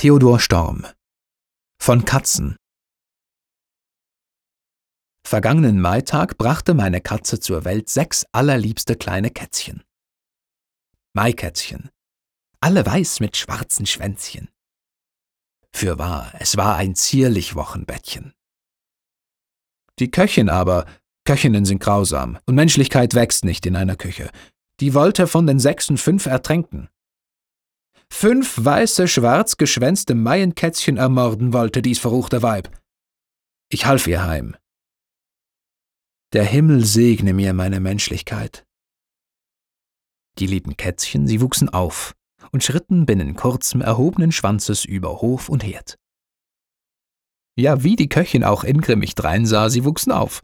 Theodor Storm Von Katzen Vergangenen Maitag brachte meine Katze zur Welt sechs allerliebste kleine Kätzchen. Maikätzchen, alle weiß mit schwarzen Schwänzchen. Fürwahr, es war ein zierlich Wochenbettchen. Die Köchin aber, Köchinnen sind grausam, und Menschlichkeit wächst nicht in einer Küche, die wollte von den Sechsen fünf ertränken. Fünf weiße, schwarz geschwänzte Maienkätzchen ermorden wollte dies verruchte Weib. Ich half ihr heim. Der Himmel segne mir meine Menschlichkeit. Die lieben Kätzchen, sie wuchsen auf und schritten binnen kurzem erhobenen Schwanzes über Hof und Herd. Ja, wie die Köchin auch ingrimmig dreinsah, sie wuchsen auf.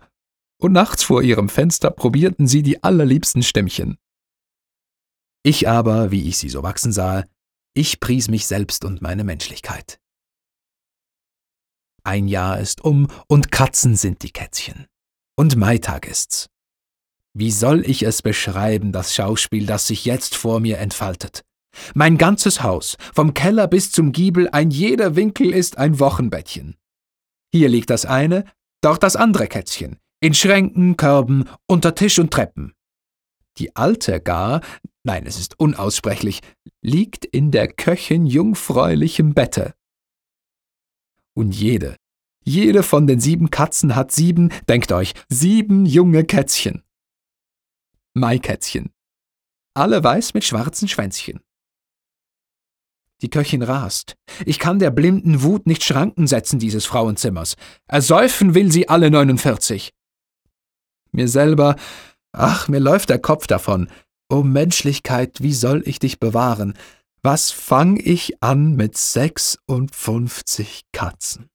Und nachts vor ihrem Fenster probierten sie die allerliebsten Stämmchen. Ich aber, wie ich sie so wachsen sah, ich pries mich selbst und meine Menschlichkeit. Ein Jahr ist um und Katzen sind die Kätzchen. Und Maitag ist's. Wie soll ich es beschreiben, das Schauspiel, das sich jetzt vor mir entfaltet? Mein ganzes Haus, vom Keller bis zum Giebel, ein jeder Winkel ist ein Wochenbettchen. Hier liegt das eine, dort das andere Kätzchen, in Schränken, Körben, unter Tisch und Treppen. Die alte gar, nein, es ist unaussprechlich, liegt in der Köchin jungfräulichem Bette. Und jede, jede von den sieben Katzen hat sieben, denkt euch, sieben junge Kätzchen. Maikätzchen. Alle weiß mit schwarzen Schwänzchen. Die Köchin rast. Ich kann der blinden Wut nicht Schranken setzen dieses Frauenzimmers. Ersäufen will sie alle 49. Mir selber, ach, mir läuft der Kopf davon. O Menschlichkeit, wie soll ich dich bewahren? Was fang ich an mit 56 Katzen?